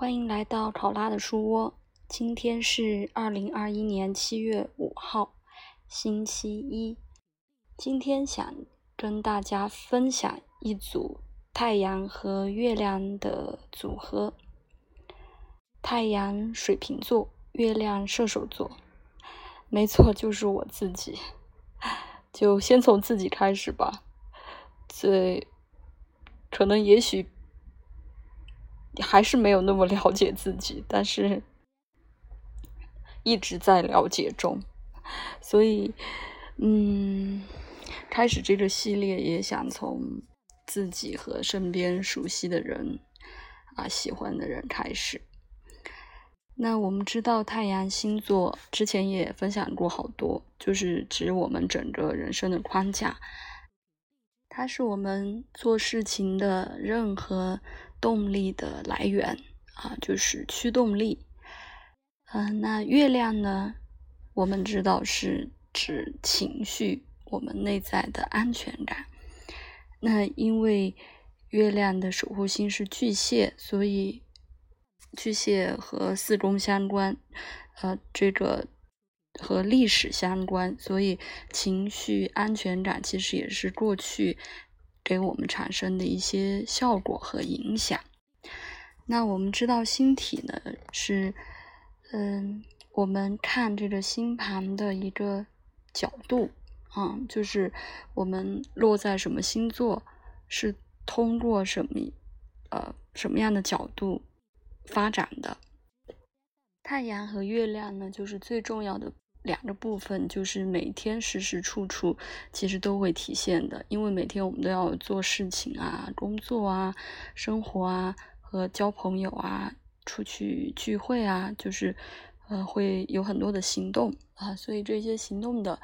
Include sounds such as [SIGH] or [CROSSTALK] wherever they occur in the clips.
欢迎来到考拉的书窝。今天是二零二一年七月五号，星期一。今天想跟大家分享一组太阳和月亮的组合。太阳水瓶座，月亮射手座。没错，就是我自己。就先从自己开始吧。最可能，也许。还是没有那么了解自己，但是一直在了解中，所以，嗯，开始这个系列也想从自己和身边熟悉的人啊、喜欢的人开始。那我们知道太阳星座之前也分享过好多，就是指我们整个人生的框架，它是我们做事情的任何。动力的来源啊，就是驱动力。嗯，那月亮呢？我们知道是指情绪，我们内在的安全感。那因为月亮的守护星是巨蟹，所以巨蟹和四宫相关，呃，这个和历史相关，所以情绪安全感其实也是过去。给我们产生的一些效果和影响。那我们知道星体呢是，嗯，我们看这个星盘的一个角度啊，就是我们落在什么星座，是通过什么呃什么样的角度发展的。太阳和月亮呢，就是最重要的。两个部分就是每天时时处处其实都会体现的，因为每天我们都要做事情啊、工作啊、生活啊和交朋友啊、出去聚会啊，就是呃会有很多的行动啊，所以这些行动的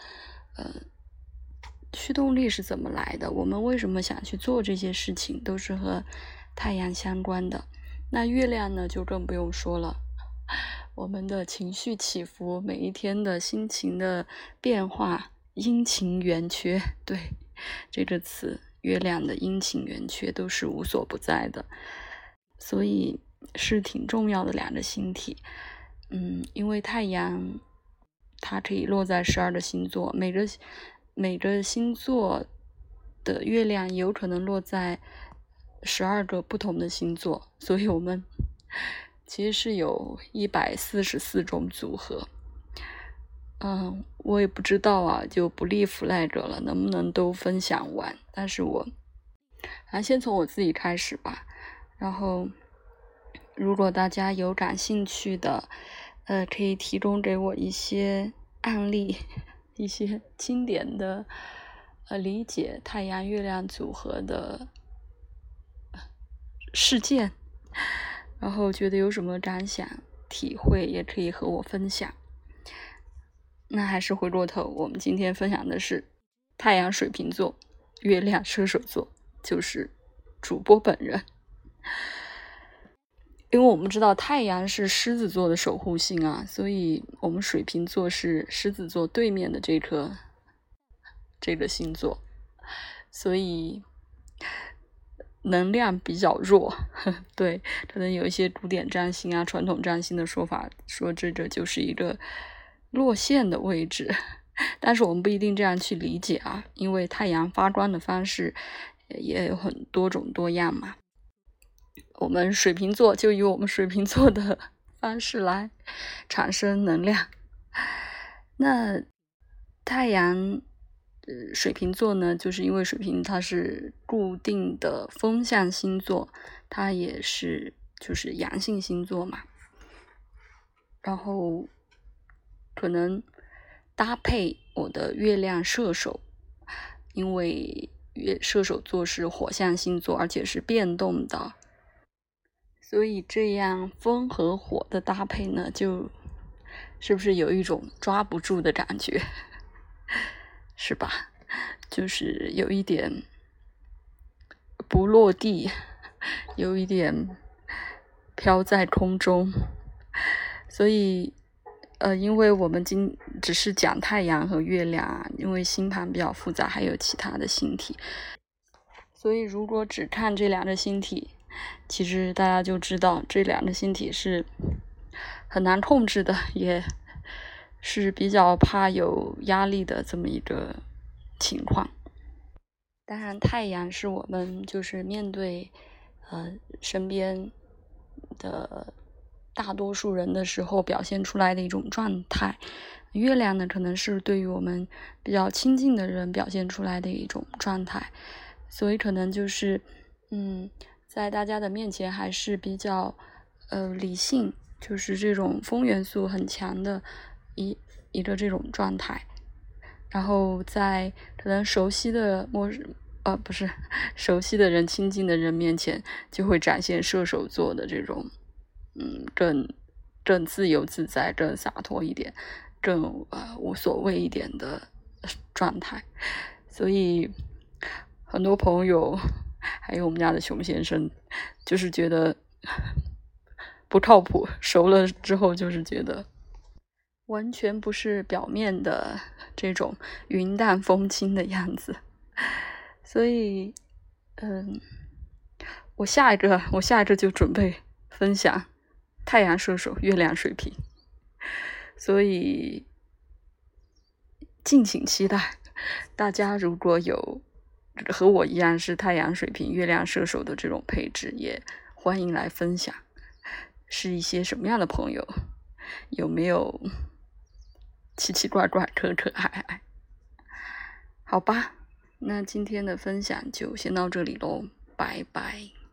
呃驱动力是怎么来的？我们为什么想去做这些事情，都是和太阳相关的。那月亮呢，就更不用说了。我们的情绪起伏，每一天的心情的变化，阴晴圆缺，[LAUGHS] 对这个词，月亮的阴晴圆缺都是无所不在的，所以是挺重要的两个星体。嗯，因为太阳它可以落在十二个星座，每个每个星座的月亮有可能落在十二个不同的星座，所以我们。其实是有一百四十四种组合，嗯，我也不知道啊，就不立 flag 了，能不能都分享完？但是我，啊，先从我自己开始吧。然后，如果大家有感兴趣的，呃，可以提供给我一些案例，[LAUGHS] 一些经典的，呃，理解太阳月亮组合的事件。然后觉得有什么感想、体会，也可以和我分享。那还是回过头，我们今天分享的是太阳水瓶座、月亮射手座，就是主播本人。因为我们知道太阳是狮子座的守护星啊，所以我们水瓶座是狮子座对面的这颗这个星座，所以。能量比较弱，[LAUGHS] 对，可能有一些古典占星啊、传统占星的说法，说这个就是一个落线的位置，[LAUGHS] 但是我们不一定这样去理解啊，因为太阳发光的方式也有很多种多样嘛。我们水瓶座就以我们水瓶座的 [LAUGHS] 方式来产生能量，那太阳。呃，水瓶座呢，就是因为水瓶它是固定的风向星座，它也是就是阳性星座嘛。然后可能搭配我的月亮射手，因为月射手座是火象星座，而且是变动的，所以这样风和火的搭配呢，就是不是有一种抓不住的感觉？是吧？[LAUGHS] 就是有一点不落地，有一点飘在空中。所以，呃，因为我们今只是讲太阳和月亮，因为星盘比较复杂，还有其他的星体。所以，如果只看这两个星体，其实大家就知道这两个星体是很难控制的，也是比较怕有压力的这么一个情况。当然，太阳是我们就是面对呃身边的大多数人的时候表现出来的一种状态。月亮呢，可能是对于我们比较亲近的人表现出来的一种状态，所以可能就是，嗯，在大家的面前还是比较，呃，理性，就是这种风元素很强的一一个这种状态，然后在可能熟悉的陌生，呃，不是 [LAUGHS] 熟悉的人、亲近的人面前，就会展现射手座的这种，嗯，更更自由自在、更洒脱一点。更呃无所谓一点的状态，所以很多朋友还有我们家的熊先生，就是觉得 [LAUGHS] 不靠谱。熟了之后，就是觉得完全不是表面的这种云淡风轻的样子。所以，嗯，我下一个，我下一个就准备分享太阳射手，月亮水瓶。所以，敬请期待。大家如果有和我一样是太阳水瓶、月亮射手的这种配置，也欢迎来分享，是一些什么样的朋友？有没有奇奇怪怪、可可爱爱？好吧，那今天的分享就先到这里喽，拜拜。